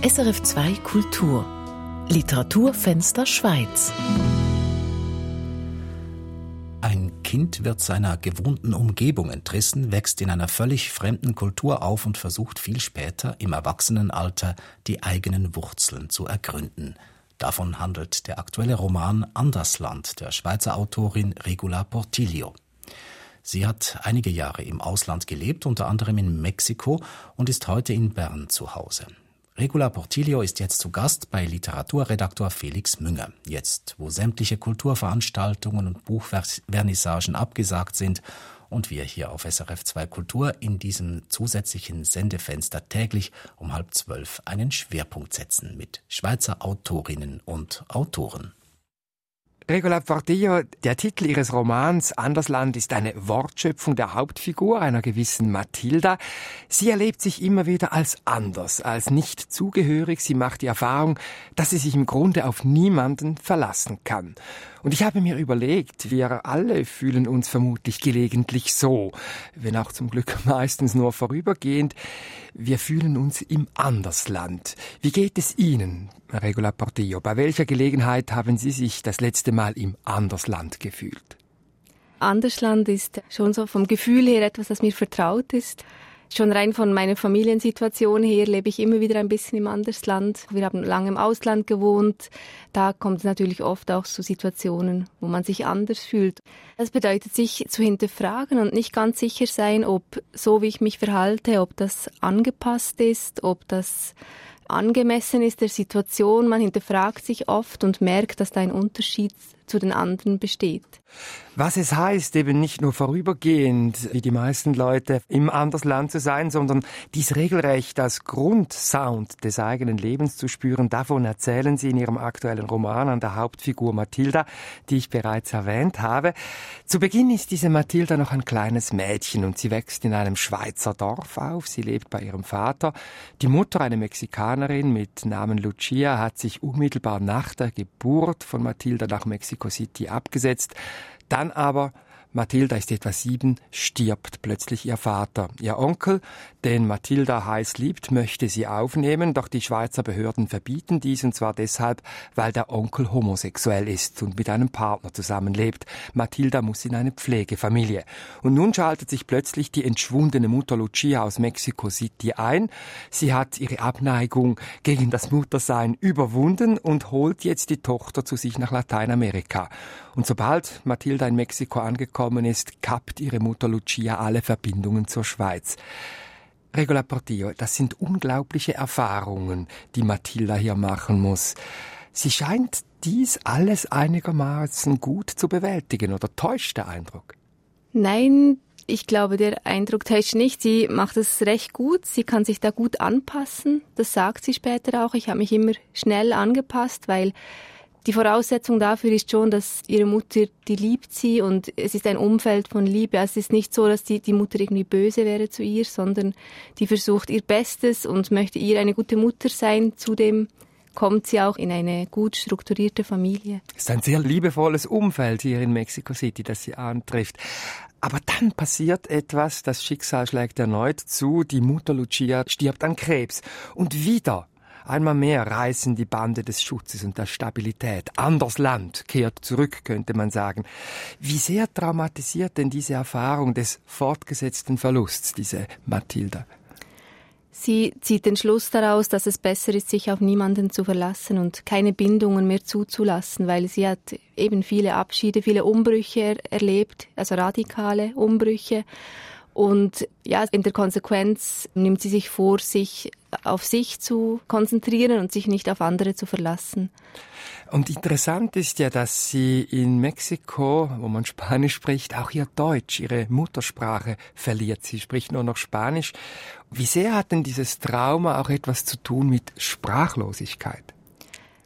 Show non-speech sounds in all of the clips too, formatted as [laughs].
SRF 2 Kultur Literaturfenster Schweiz Ein Kind wird seiner gewohnten Umgebung entrissen, wächst in einer völlig fremden Kultur auf und versucht viel später im Erwachsenenalter die eigenen Wurzeln zu ergründen. Davon handelt der aktuelle Roman Andersland der Schweizer Autorin Regula Portillo. Sie hat einige Jahre im Ausland gelebt, unter anderem in Mexiko, und ist heute in Bern zu Hause. Regula Portillo ist jetzt zu Gast bei Literaturredaktor Felix Münger. Jetzt, wo sämtliche Kulturveranstaltungen und Buchvernissagen abgesagt sind und wir hier auf SRF 2 Kultur in diesem zusätzlichen Sendefenster täglich um halb zwölf einen Schwerpunkt setzen mit Schweizer Autorinnen und Autoren. Regola Portillo, der Titel ihres Romans Andersland ist eine Wortschöpfung der Hauptfigur, einer gewissen Mathilda. Sie erlebt sich immer wieder als anders, als nicht zugehörig. Sie macht die Erfahrung, dass sie sich im Grunde auf niemanden verlassen kann. Und ich habe mir überlegt, wir alle fühlen uns vermutlich gelegentlich so, wenn auch zum Glück [laughs] meistens nur vorübergehend. Wir fühlen uns im Andersland. Wie geht es Ihnen, Regula Portillo? Bei welcher Gelegenheit haben Sie sich das letzte Mal im Andersland gefühlt? Andersland ist schon so vom Gefühl her etwas, das mir vertraut ist. Schon rein von meiner Familiensituation her lebe ich immer wieder ein bisschen im Andersland. Wir haben lange im Ausland gewohnt. Da kommt es natürlich oft auch zu Situationen, wo man sich anders fühlt. Das bedeutet, sich zu hinterfragen und nicht ganz sicher sein, ob so wie ich mich verhalte, ob das angepasst ist, ob das angemessen ist der Situation. Man hinterfragt sich oft und merkt, dass da ein Unterschied zu den anderen besteht. Was es heißt, eben nicht nur vorübergehend, wie die meisten Leute, im Andersland zu sein, sondern dies regelrecht als Grundsound des eigenen Lebens zu spüren, davon erzählen Sie in Ihrem aktuellen Roman an der Hauptfigur Mathilda, die ich bereits erwähnt habe. Zu Beginn ist diese Mathilda noch ein kleines Mädchen und sie wächst in einem Schweizer Dorf auf. Sie lebt bei ihrem Vater. Die Mutter, eine Mexikanerin mit Namen Lucia, hat sich unmittelbar nach der Geburt von Mathilda nach Mexico City abgesetzt. Dann aber Mathilda ist etwa sieben, stirbt plötzlich ihr Vater. Ihr Onkel, den Mathilda heiß liebt, möchte sie aufnehmen, doch die Schweizer Behörden verbieten dies und zwar deshalb, weil der Onkel homosexuell ist und mit einem Partner zusammenlebt. Mathilda muss in eine Pflegefamilie. Und nun schaltet sich plötzlich die entschwundene Mutter Lucia aus Mexico City ein. Sie hat ihre Abneigung gegen das Muttersein überwunden und holt jetzt die Tochter zu sich nach Lateinamerika. Und sobald Mathilda in Mexiko angekommen ist, kappt ihre Mutter Lucia alle Verbindungen zur Schweiz. Regola Portillo, das sind unglaubliche Erfahrungen, die Mathilda hier machen muss. Sie scheint dies alles einigermaßen gut zu bewältigen, oder täuscht der Eindruck? Nein, ich glaube, der Eindruck täuscht nicht. Sie macht es recht gut. Sie kann sich da gut anpassen. Das sagt sie später auch. Ich habe mich immer schnell angepasst, weil die Voraussetzung dafür ist schon, dass ihre Mutter, die liebt sie und es ist ein Umfeld von Liebe. Also es ist nicht so, dass die, die Mutter irgendwie böse wäre zu ihr, sondern die versucht ihr Bestes und möchte ihr eine gute Mutter sein. Zudem kommt sie auch in eine gut strukturierte Familie. Es ist ein sehr liebevolles Umfeld hier in Mexico City, das sie antrifft. Aber dann passiert etwas, das Schicksal schlägt erneut zu, die Mutter Lucia stirbt an Krebs. Und wieder Einmal mehr reißen die Bande des Schutzes und der Stabilität. Anders Land kehrt zurück, könnte man sagen. Wie sehr traumatisiert denn diese Erfahrung des fortgesetzten Verlusts, diese Mathilda? Sie zieht den Schluss daraus, dass es besser ist, sich auf niemanden zu verlassen und keine Bindungen mehr zuzulassen, weil sie hat eben viele Abschiede, viele Umbrüche erlebt, also radikale Umbrüche. Und ja, in der Konsequenz nimmt sie sich vor, sich auf sich zu konzentrieren und sich nicht auf andere zu verlassen. Und interessant ist ja, dass sie in Mexiko, wo man Spanisch spricht, auch ihr Deutsch, ihre Muttersprache verliert. Sie spricht nur noch Spanisch. Wie sehr hat denn dieses Trauma auch etwas zu tun mit Sprachlosigkeit?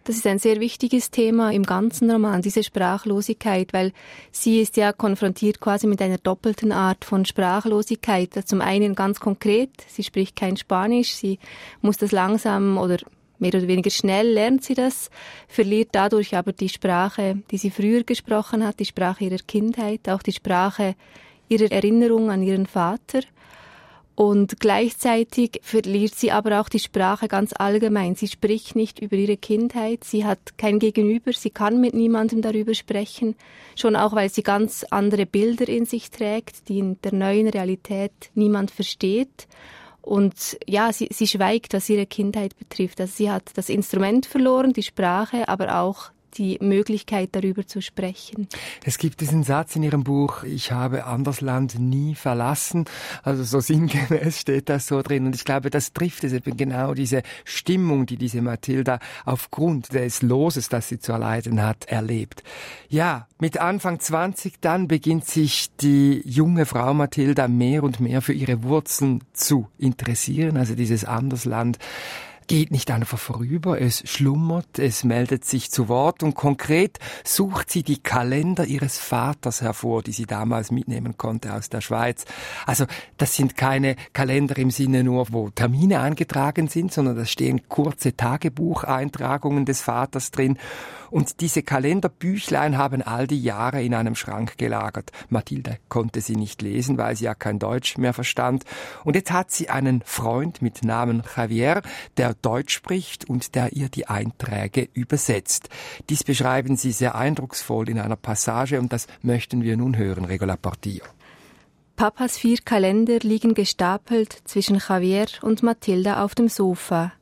Das ist ein sehr wichtiges Thema im ganzen Roman, diese Sprachlosigkeit, weil sie ist ja konfrontiert quasi mit einer doppelten Art von Sprachlosigkeit. Zum einen ganz konkret, sie spricht kein Spanisch, sie muss das langsam oder mehr oder weniger schnell lernt sie das, verliert dadurch aber die Sprache, die sie früher gesprochen hat, die Sprache ihrer Kindheit, auch die Sprache ihrer Erinnerung an ihren Vater. Und gleichzeitig verliert sie aber auch die Sprache ganz allgemein. Sie spricht nicht über ihre Kindheit, sie hat kein Gegenüber, sie kann mit niemandem darüber sprechen, schon auch weil sie ganz andere Bilder in sich trägt, die in der neuen Realität niemand versteht. Und ja, sie, sie schweigt, was ihre Kindheit betrifft. Also sie hat das Instrument verloren, die Sprache, aber auch die Möglichkeit, darüber zu sprechen. Es gibt diesen Satz in Ihrem Buch, ich habe Andersland nie verlassen. Also so sinngemäß steht das so drin. Und ich glaube, das trifft es eben genau diese Stimmung, die diese Mathilda aufgrund des Loses, das sie zu erleiden hat, erlebt. Ja, mit Anfang 20 dann beginnt sich die junge Frau Mathilda mehr und mehr für ihre Wurzeln zu interessieren, also dieses Andersland geht nicht einfach vorüber, es schlummert, es meldet sich zu Wort und konkret sucht sie die Kalender ihres Vaters hervor, die sie damals mitnehmen konnte aus der Schweiz. Also das sind keine Kalender im Sinne nur, wo Termine eingetragen sind, sondern da stehen kurze Tagebucheintragungen des Vaters drin und diese Kalenderbüchlein haben all die Jahre in einem Schrank gelagert. Mathilde konnte sie nicht lesen, weil sie ja kein Deutsch mehr verstand. Und jetzt hat sie einen Freund mit Namen Javier, der Deutsch spricht und der ihr die Einträge übersetzt. Dies beschreiben sie sehr eindrucksvoll in einer Passage und das möchten wir nun hören, Regola Portillo. Papas vier Kalender liegen gestapelt zwischen Javier und Mathilda auf dem Sofa.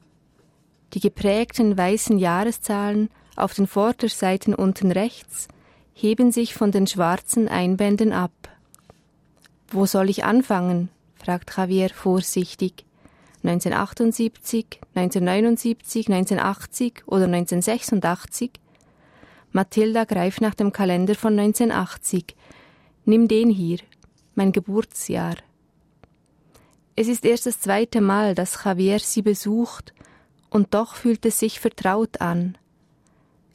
Die geprägten weißen Jahreszahlen auf den Vorderseiten unten rechts heben sich von den schwarzen Einbänden ab. Wo soll ich anfangen? fragt Javier vorsichtig. 1978, 1979, 1980 oder 1986? Mathilda greift nach dem Kalender von 1980. Nimm den hier, mein Geburtsjahr. Es ist erst das zweite Mal, dass Javier sie besucht, und doch fühlt es sich vertraut an.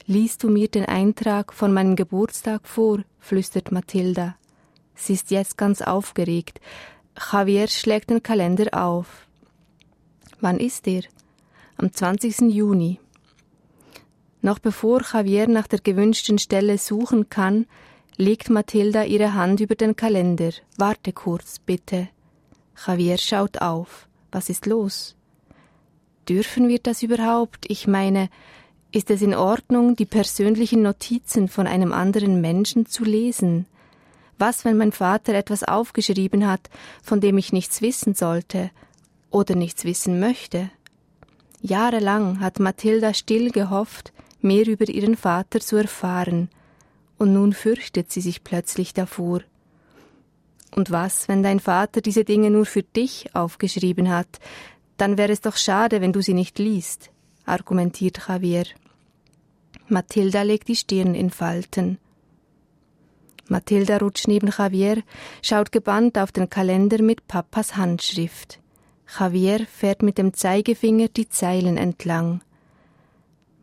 Liest du mir den Eintrag von meinem Geburtstag vor? flüstert Mathilda. Sie ist jetzt ganz aufgeregt. Javier schlägt den Kalender auf. Wann ist er? Am 20. Juni. Noch bevor Javier nach der gewünschten Stelle suchen kann, legt Mathilda ihre Hand über den Kalender. Warte kurz, bitte. Javier schaut auf. Was ist los? Dürfen wir das überhaupt? Ich meine, ist es in Ordnung, die persönlichen Notizen von einem anderen Menschen zu lesen? Was, wenn mein Vater etwas aufgeschrieben hat, von dem ich nichts wissen sollte oder nichts wissen möchte? Jahrelang hat Mathilda still gehofft, mehr über ihren Vater zu erfahren, und nun fürchtet sie sich plötzlich davor. Und was, wenn dein Vater diese Dinge nur für dich aufgeschrieben hat, dann wäre es doch schade, wenn du sie nicht liest, argumentiert Javier. Mathilda legt die Stirn in Falten. Mathilda rutscht neben Javier, schaut gebannt auf den Kalender mit Papas Handschrift. Javier fährt mit dem Zeigefinger die Zeilen entlang.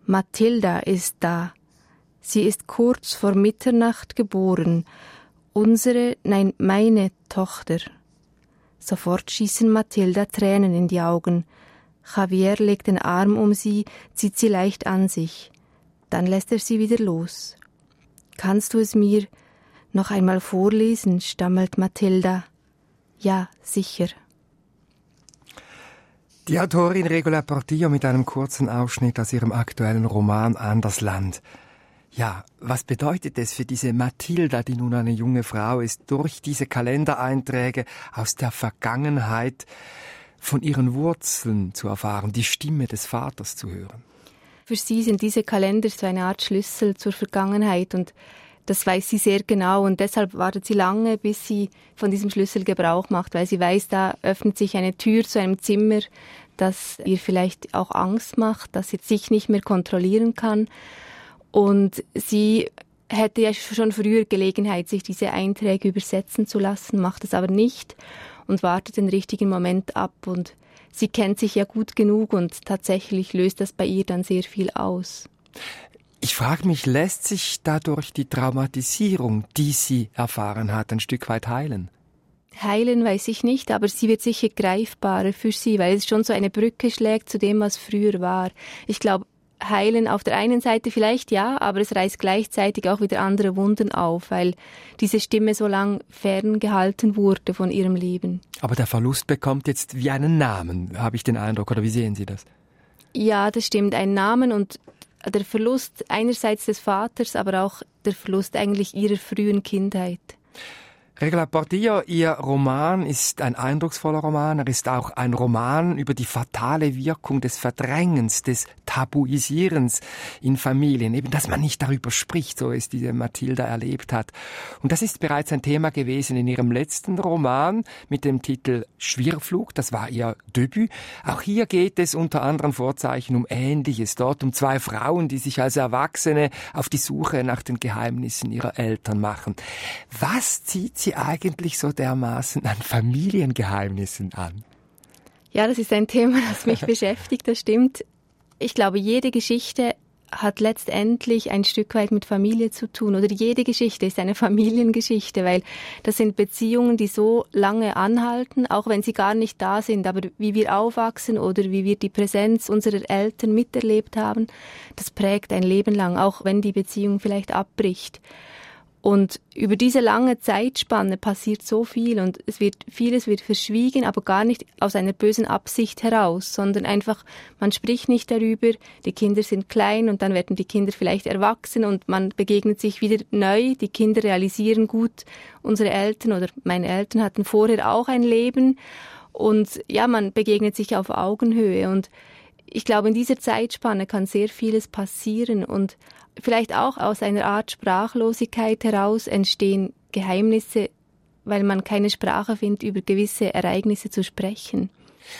Mathilda ist da. Sie ist kurz vor Mitternacht geboren. Unsere, nein, meine Tochter. Sofort schießen Mathilda Tränen in die Augen. Javier legt den Arm um sie, zieht sie leicht an sich. Dann lässt er sie wieder los. Kannst du es mir noch einmal vorlesen? stammelt Mathilda. Ja, sicher. Die Autorin Regula Portillo mit einem kurzen Ausschnitt aus ihrem aktuellen Roman Anders Land. Ja, was bedeutet es für diese Mathilda, die nun eine junge Frau ist, durch diese Kalendereinträge aus der Vergangenheit von ihren Wurzeln zu erfahren, die Stimme des Vaters zu hören? Für sie sind diese Kalender so eine Art Schlüssel zur Vergangenheit und das weiß sie sehr genau und deshalb wartet sie lange, bis sie von diesem Schlüssel Gebrauch macht, weil sie weiß, da öffnet sich eine Tür zu einem Zimmer, das ihr vielleicht auch Angst macht, dass sie sich nicht mehr kontrollieren kann. Und sie hätte ja schon früher Gelegenheit, sich diese Einträge übersetzen zu lassen, macht es aber nicht und wartet den richtigen Moment ab und sie kennt sich ja gut genug und tatsächlich löst das bei ihr dann sehr viel aus. Ich frage mich, lässt sich dadurch die Traumatisierung, die sie erfahren hat, ein Stück weit heilen? Heilen weiß ich nicht, aber sie wird sicher greifbarer für sie, weil es schon so eine Brücke schlägt zu dem, was früher war. Ich glaube, heilen auf der einen Seite vielleicht ja, aber es reißt gleichzeitig auch wieder andere Wunden auf, weil diese Stimme so lang ferngehalten wurde von ihrem Leben. Aber der Verlust bekommt jetzt wie einen Namen, habe ich den Eindruck, oder wie sehen Sie das? Ja, das stimmt, einen Namen und der Verlust einerseits des Vaters, aber auch der Verlust eigentlich ihrer frühen Kindheit. Regla Portillo, Ihr Roman ist ein eindrucksvoller Roman. Er ist auch ein Roman über die fatale Wirkung des Verdrängens, des Tabuisierens in Familien. Eben, dass man nicht darüber spricht, so es diese Mathilda erlebt hat. Und das ist bereits ein Thema gewesen in Ihrem letzten Roman mit dem Titel Schwirrflug. Das war Ihr Debüt. Auch hier geht es unter anderen Vorzeichen um Ähnliches. Dort um zwei Frauen, die sich als Erwachsene auf die Suche nach den Geheimnissen ihrer Eltern machen. Was zieht Sie eigentlich so dermaßen an Familiengeheimnissen an? Ja, das ist ein Thema, das mich [laughs] beschäftigt, das stimmt. Ich glaube, jede Geschichte hat letztendlich ein Stück weit mit Familie zu tun oder jede Geschichte ist eine [laughs] Familiengeschichte, weil das sind Beziehungen, die so lange anhalten, auch wenn sie gar nicht da sind, aber wie wir aufwachsen oder wie wir die Präsenz unserer Eltern miterlebt haben, das prägt ein Leben lang, auch wenn die Beziehung vielleicht abbricht. Und über diese lange Zeitspanne passiert so viel und es wird, vieles wird verschwiegen, aber gar nicht aus einer bösen Absicht heraus, sondern einfach, man spricht nicht darüber, die Kinder sind klein und dann werden die Kinder vielleicht erwachsen und man begegnet sich wieder neu, die Kinder realisieren gut, unsere Eltern oder meine Eltern hatten vorher auch ein Leben. Und ja, man begegnet sich auf Augenhöhe und ich glaube, in dieser Zeitspanne kann sehr vieles passieren und vielleicht auch aus einer Art Sprachlosigkeit heraus entstehen Geheimnisse, weil man keine Sprache findet, über gewisse Ereignisse zu sprechen.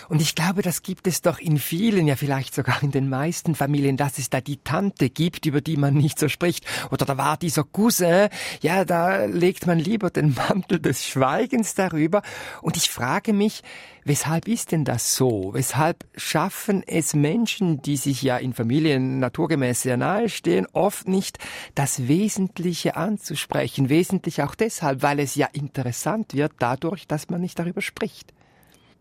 Und ich glaube, das gibt es doch in vielen, ja vielleicht sogar in den meisten Familien, dass es da die Tante gibt, über die man nicht so spricht. Oder da war dieser Cousin, ja, da legt man lieber den Mantel des Schweigens darüber. Und ich frage mich, weshalb ist denn das so? Weshalb schaffen es Menschen, die sich ja in Familien naturgemäß sehr nahe stehen, oft nicht das Wesentliche anzusprechen? Wesentlich auch deshalb, weil es ja interessant wird dadurch, dass man nicht darüber spricht.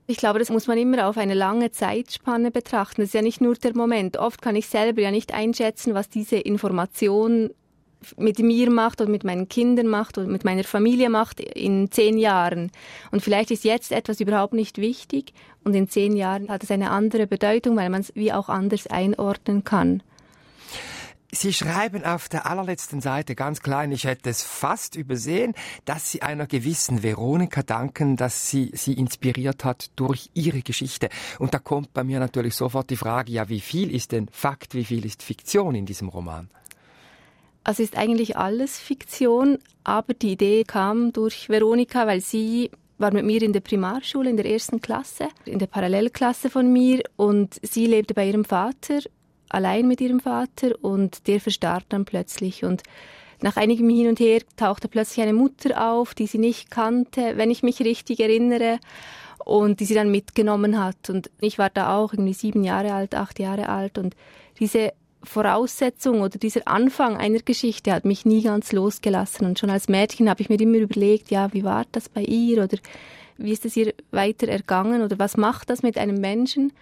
Ich glaube, das muss man immer auf eine lange Zeitspanne betrachten. Das ist ja nicht nur der Moment. Oft kann ich selber ja nicht einschätzen, was diese Information mit mir macht oder mit meinen Kindern macht oder mit meiner Familie macht in zehn Jahren. Und vielleicht ist jetzt etwas überhaupt nicht wichtig und in zehn Jahren hat es eine andere Bedeutung, weil man es wie auch anders einordnen kann. Sie schreiben auf der allerletzten Seite ganz klein, ich hätte es fast übersehen, dass Sie einer gewissen Veronika danken, dass sie Sie inspiriert hat durch Ihre Geschichte. Und da kommt bei mir natürlich sofort die Frage, ja, wie viel ist denn Fakt, wie viel ist Fiktion in diesem Roman? Also ist eigentlich alles Fiktion, aber die Idee kam durch Veronika, weil sie war mit mir in der Primarschule in der ersten Klasse, in der Parallelklasse von mir und sie lebte bei ihrem Vater allein mit ihrem Vater und der verstarb dann plötzlich und nach einigem Hin und Her tauchte plötzlich eine Mutter auf, die sie nicht kannte, wenn ich mich richtig erinnere, und die sie dann mitgenommen hat. Und ich war da auch irgendwie sieben Jahre alt, acht Jahre alt und diese Voraussetzung oder dieser Anfang einer Geschichte hat mich nie ganz losgelassen. Und schon als Mädchen habe ich mir immer überlegt, ja, wie war das bei ihr oder wie ist es ihr weiter ergangen oder was macht das mit einem Menschen?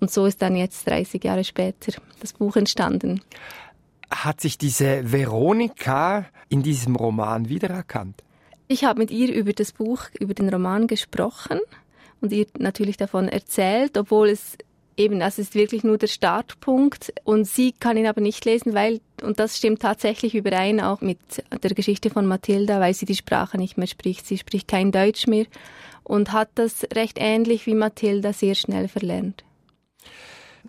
Und so ist dann jetzt 30 Jahre später das Buch entstanden. Hat sich diese Veronika in diesem Roman wiedererkannt? Ich habe mit ihr über das Buch, über den Roman gesprochen und ihr natürlich davon erzählt, obwohl es eben, das ist wirklich nur der Startpunkt und sie kann ihn aber nicht lesen, weil, und das stimmt tatsächlich überein auch mit der Geschichte von Mathilda, weil sie die Sprache nicht mehr spricht. Sie spricht kein Deutsch mehr und hat das recht ähnlich wie Mathilda sehr schnell verlernt.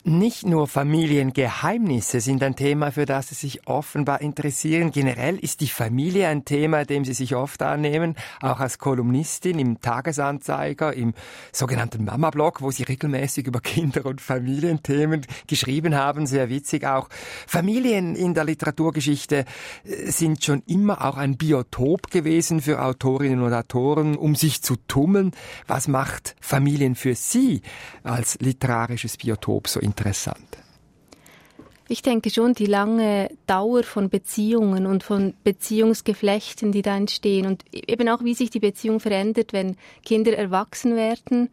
Nicht nur Familiengeheimnisse sind ein Thema, für das Sie sich offenbar interessieren. Generell ist die Familie ein Thema, dem Sie sich oft annehmen, auch als Kolumnistin im Tagesanzeiger, im sogenannten Mama-Blog, wo Sie regelmäßig über Kinder- und Familienthemen geschrieben haben. Sehr witzig auch. Familien in der Literaturgeschichte äh, sind schon immer auch ein Biotop gewesen für Autorinnen und Autoren, um sich zu tummeln. Was macht Familien für Sie als literarisches Biotop so interessant? Ich denke schon, die lange Dauer von Beziehungen und von Beziehungsgeflechten, die da entstehen und eben auch, wie sich die Beziehung verändert, wenn Kinder erwachsen werden,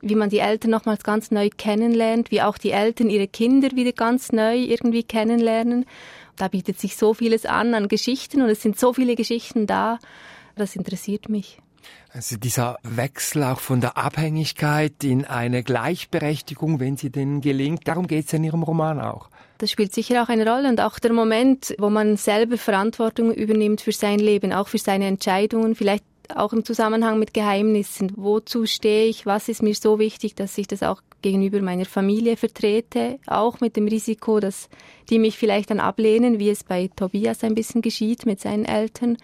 wie man die Eltern nochmals ganz neu kennenlernt, wie auch die Eltern ihre Kinder wieder ganz neu irgendwie kennenlernen. Da bietet sich so vieles an an Geschichten und es sind so viele Geschichten da. Das interessiert mich. Also dieser Wechsel auch von der Abhängigkeit in eine Gleichberechtigung, wenn sie denn gelingt, darum geht es in Ihrem Roman auch. Das spielt sicher auch eine Rolle und auch der Moment, wo man selber Verantwortung übernimmt für sein Leben, auch für seine Entscheidungen, vielleicht auch im Zusammenhang mit Geheimnissen. Wozu stehe ich? Was ist mir so wichtig, dass ich das auch gegenüber meiner Familie vertrete? Auch mit dem Risiko, dass die mich vielleicht dann ablehnen, wie es bei Tobias ein bisschen geschieht mit seinen Eltern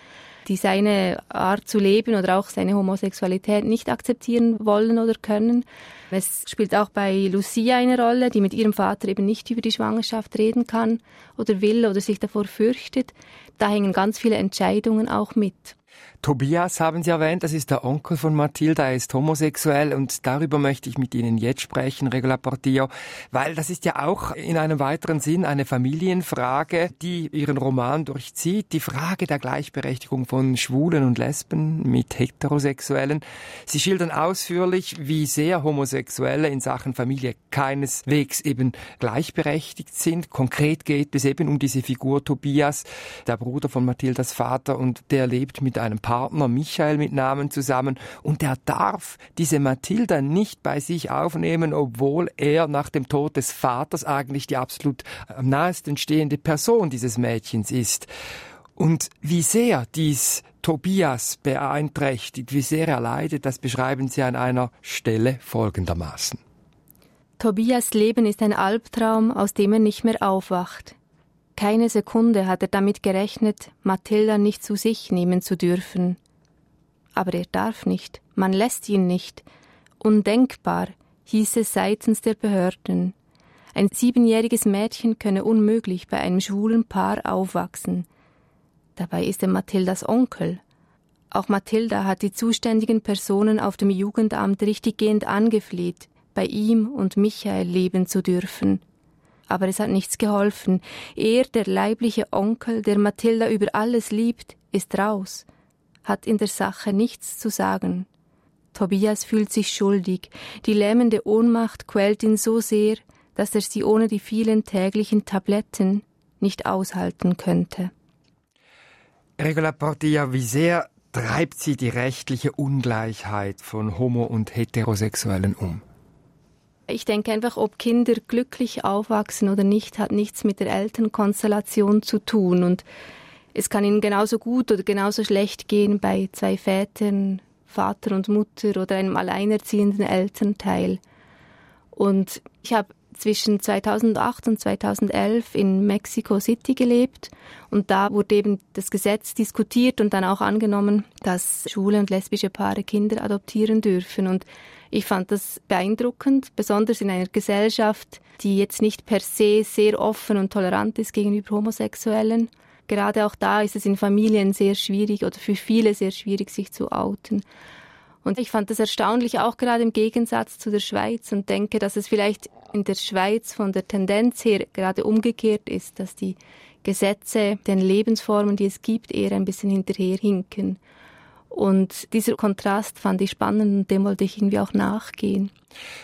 die seine Art zu leben oder auch seine Homosexualität nicht akzeptieren wollen oder können. Es spielt auch bei Lucia eine Rolle, die mit ihrem Vater eben nicht über die Schwangerschaft reden kann oder will oder sich davor fürchtet. Da hängen ganz viele Entscheidungen auch mit. Tobias haben Sie erwähnt, das ist der Onkel von Mathilda, er ist homosexuell und darüber möchte ich mit Ihnen jetzt sprechen, Regula Portillo, weil das ist ja auch in einem weiteren Sinn eine Familienfrage, die Ihren Roman durchzieht, die Frage der Gleichberechtigung von Schwulen und Lesben mit Heterosexuellen. Sie schildern ausführlich, wie sehr Homosexuelle in Sachen Familie keineswegs eben gleichberechtigt sind. Konkret geht es eben um diese Figur Tobias, der Bruder von Mathildas Vater und der lebt mit einem Partner Michael mit Namen zusammen und er darf diese Mathilda nicht bei sich aufnehmen, obwohl er nach dem Tod des Vaters eigentlich die absolut am nahesten stehende Person dieses Mädchens ist. Und wie sehr dies Tobias beeinträchtigt, wie sehr er leidet, das beschreiben Sie an einer Stelle folgendermaßen. Tobias Leben ist ein Albtraum, aus dem er nicht mehr aufwacht. Keine Sekunde hat er damit gerechnet, Mathilda nicht zu sich nehmen zu dürfen. Aber er darf nicht, man lässt ihn nicht. Undenkbar, hieß es seitens der Behörden. Ein siebenjähriges Mädchen könne unmöglich bei einem schwulen Paar aufwachsen. Dabei ist er Mathildas Onkel. Auch Mathilda hat die zuständigen Personen auf dem Jugendamt richtiggehend angefleht, bei ihm und Michael leben zu dürfen aber es hat nichts geholfen. Er, der leibliche Onkel, der Mathilda über alles liebt, ist raus, hat in der Sache nichts zu sagen. Tobias fühlt sich schuldig. Die lähmende Ohnmacht quält ihn so sehr, dass er sie ohne die vielen täglichen Tabletten nicht aushalten könnte. Regula Portilla, wie sehr treibt sie die rechtliche Ungleichheit von Homo- und Heterosexuellen um? Ich denke einfach, ob Kinder glücklich aufwachsen oder nicht, hat nichts mit der Elternkonstellation zu tun. Und es kann ihnen genauso gut oder genauso schlecht gehen bei zwei Vätern, Vater und Mutter oder einem alleinerziehenden Elternteil. Und ich habe zwischen 2008 und 2011 in Mexico City gelebt und da wurde eben das Gesetz diskutiert und dann auch angenommen, dass schwule und lesbische Paare Kinder adoptieren dürfen und ich fand das beeindruckend, besonders in einer Gesellschaft, die jetzt nicht per se sehr offen und tolerant ist gegenüber Homosexuellen. Gerade auch da ist es in Familien sehr schwierig oder für viele sehr schwierig, sich zu outen. Und ich fand das erstaunlich auch gerade im Gegensatz zu der Schweiz und denke, dass es vielleicht in der Schweiz von der Tendenz her gerade umgekehrt ist, dass die Gesetze den Lebensformen, die es gibt, eher ein bisschen hinterherhinken. Und dieser Kontrast fand ich spannend und dem wollte ich irgendwie auch nachgehen.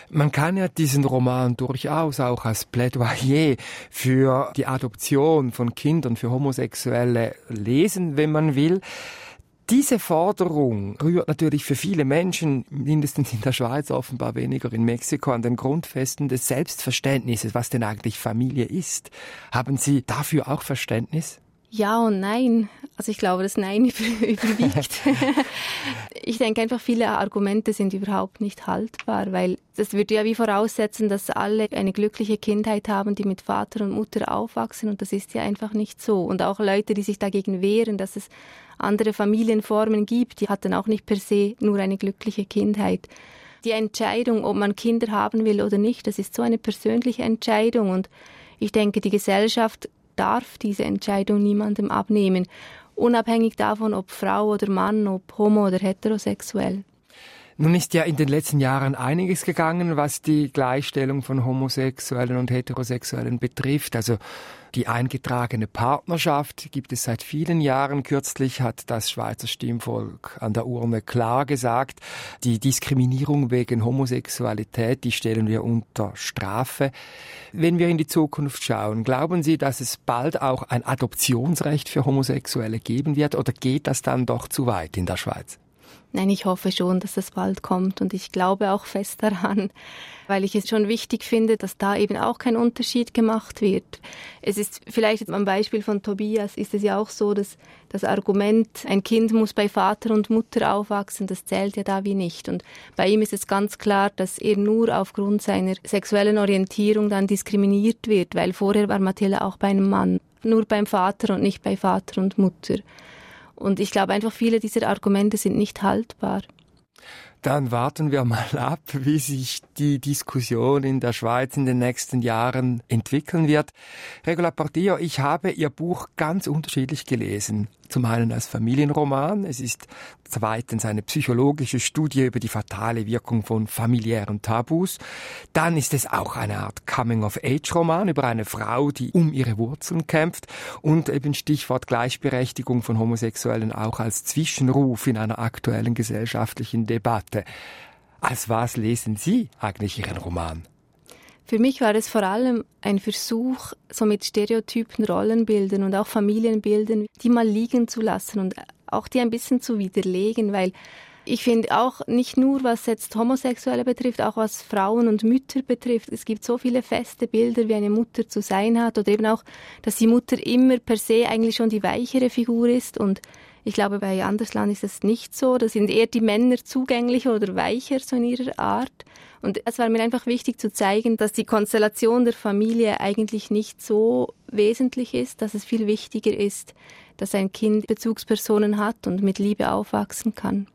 Man kann ja diesen Roman durchaus auch als Plädoyer für die Adoption von Kindern für Homosexuelle lesen, wenn man will. Diese Forderung rührt natürlich für viele Menschen, mindestens in der Schweiz, offenbar weniger in Mexiko, an den Grundfesten des Selbstverständnisses, was denn eigentlich Familie ist. Haben Sie dafür auch Verständnis? Ja und nein. Also ich glaube, das Nein [laughs] überwiegt. [laughs] ich denke einfach, viele Argumente sind überhaupt nicht haltbar, weil das würde ja wie voraussetzen, dass alle eine glückliche Kindheit haben, die mit Vater und Mutter aufwachsen und das ist ja einfach nicht so. Und auch Leute, die sich dagegen wehren, dass es andere Familienformen gibt, die hatten auch nicht per se nur eine glückliche Kindheit. Die Entscheidung, ob man Kinder haben will oder nicht, das ist so eine persönliche Entscheidung und ich denke, die Gesellschaft darf diese Entscheidung niemandem abnehmen, unabhängig davon, ob Frau oder Mann, ob homo oder heterosexuell. Nun ist ja in den letzten Jahren einiges gegangen, was die Gleichstellung von Homosexuellen und Heterosexuellen betrifft. Also die eingetragene Partnerschaft gibt es seit vielen Jahren. Kürzlich hat das Schweizer Stimmvolk an der Urne klar gesagt, die Diskriminierung wegen Homosexualität, die stellen wir unter Strafe. Wenn wir in die Zukunft schauen, glauben Sie, dass es bald auch ein Adoptionsrecht für Homosexuelle geben wird oder geht das dann doch zu weit in der Schweiz? Nein, ich hoffe schon, dass das bald kommt und ich glaube auch fest daran, weil ich es schon wichtig finde, dass da eben auch kein Unterschied gemacht wird. Es ist vielleicht am Beispiel von Tobias ist es ja auch so, dass das Argument, ein Kind muss bei Vater und Mutter aufwachsen, das zählt ja da wie nicht. Und bei ihm ist es ganz klar, dass er nur aufgrund seiner sexuellen Orientierung dann diskriminiert wird, weil vorher war Mathilda auch bei einem Mann, nur beim Vater und nicht bei Vater und Mutter. Und ich glaube einfach, viele dieser Argumente sind nicht haltbar. Dann warten wir mal [laughs] ab, wie sich die Diskussion in der Schweiz in den nächsten Jahren entwickeln wird. Regula Portillo, ich habe Ihr Buch ganz unterschiedlich gelesen. Zum einen als Familienroman, es ist zweitens eine psychologische Studie über die fatale Wirkung von familiären Tabus. Dann ist es auch eine Art Coming-of-Age-Roman über eine Frau, die um ihre Wurzeln kämpft und eben Stichwort Gleichberechtigung von Homosexuellen auch als Zwischenruf in einer aktuellen gesellschaftlichen Debatte. Als was lesen Sie eigentlich Ihren Roman? Für mich war es vor allem ein Versuch, so mit Stereotypen, Rollenbildern und auch Familienbildern, die mal liegen zu lassen und auch die ein bisschen zu widerlegen, weil ich finde auch nicht nur, was jetzt Homosexuelle betrifft, auch was Frauen und Mütter betrifft. Es gibt so viele feste Bilder, wie eine Mutter zu sein hat oder eben auch, dass die Mutter immer per se eigentlich schon die weichere Figur ist und ich glaube, bei Andersland ist es nicht so. Da sind eher die Männer zugänglicher oder weicher so in ihrer Art. Und es war mir einfach wichtig zu zeigen, dass die Konstellation der Familie eigentlich nicht so wesentlich ist, dass es viel wichtiger ist, dass ein Kind Bezugspersonen hat und mit Liebe aufwachsen kann.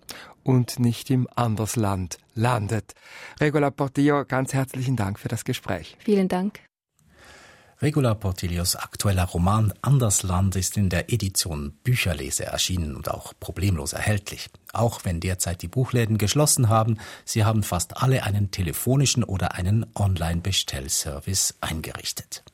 Und nicht im Andersland landet. Regula Portillo, ganz herzlichen Dank für das Gespräch. Vielen Dank. Regula Portillos aktueller Roman Andersland ist in der Edition Bücherlese erschienen und auch problemlos erhältlich. Auch wenn derzeit die Buchläden geschlossen haben, sie haben fast alle einen telefonischen oder einen Online-Bestellservice eingerichtet.